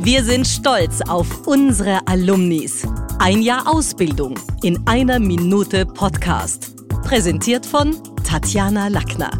Wir sind stolz auf unsere Alumnis. Ein Jahr Ausbildung in einer Minute Podcast. Präsentiert von Tatjana Lackner.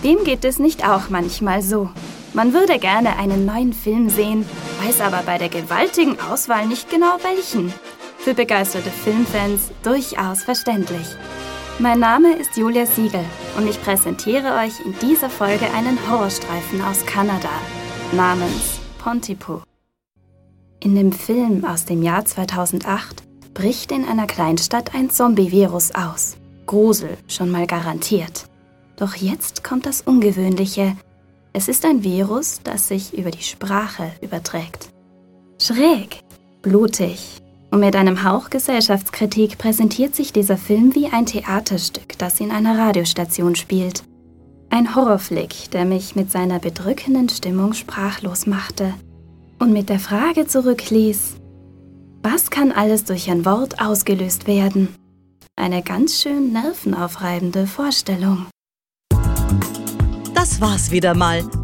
Wem geht es nicht auch manchmal so? Man würde gerne einen neuen Film sehen, weiß aber bei der gewaltigen Auswahl nicht genau welchen. Für begeisterte Filmfans durchaus verständlich. Mein Name ist Julia Siegel und ich präsentiere euch in dieser Folge einen Horrorstreifen aus Kanada namens Pontypool. In dem Film aus dem Jahr 2008 bricht in einer Kleinstadt ein Zombie-Virus aus. Grusel schon mal garantiert. Doch jetzt kommt das Ungewöhnliche. Es ist ein Virus, das sich über die Sprache überträgt. Schräg, blutig und mit einem Hauch Gesellschaftskritik präsentiert sich dieser Film wie ein Theaterstück, das in einer Radiostation spielt. Ein Horrorflick, der mich mit seiner bedrückenden Stimmung sprachlos machte und mit der Frage zurückließ, was kann alles durch ein Wort ausgelöst werden? Eine ganz schön nervenaufreibende Vorstellung. Das war's wieder mal.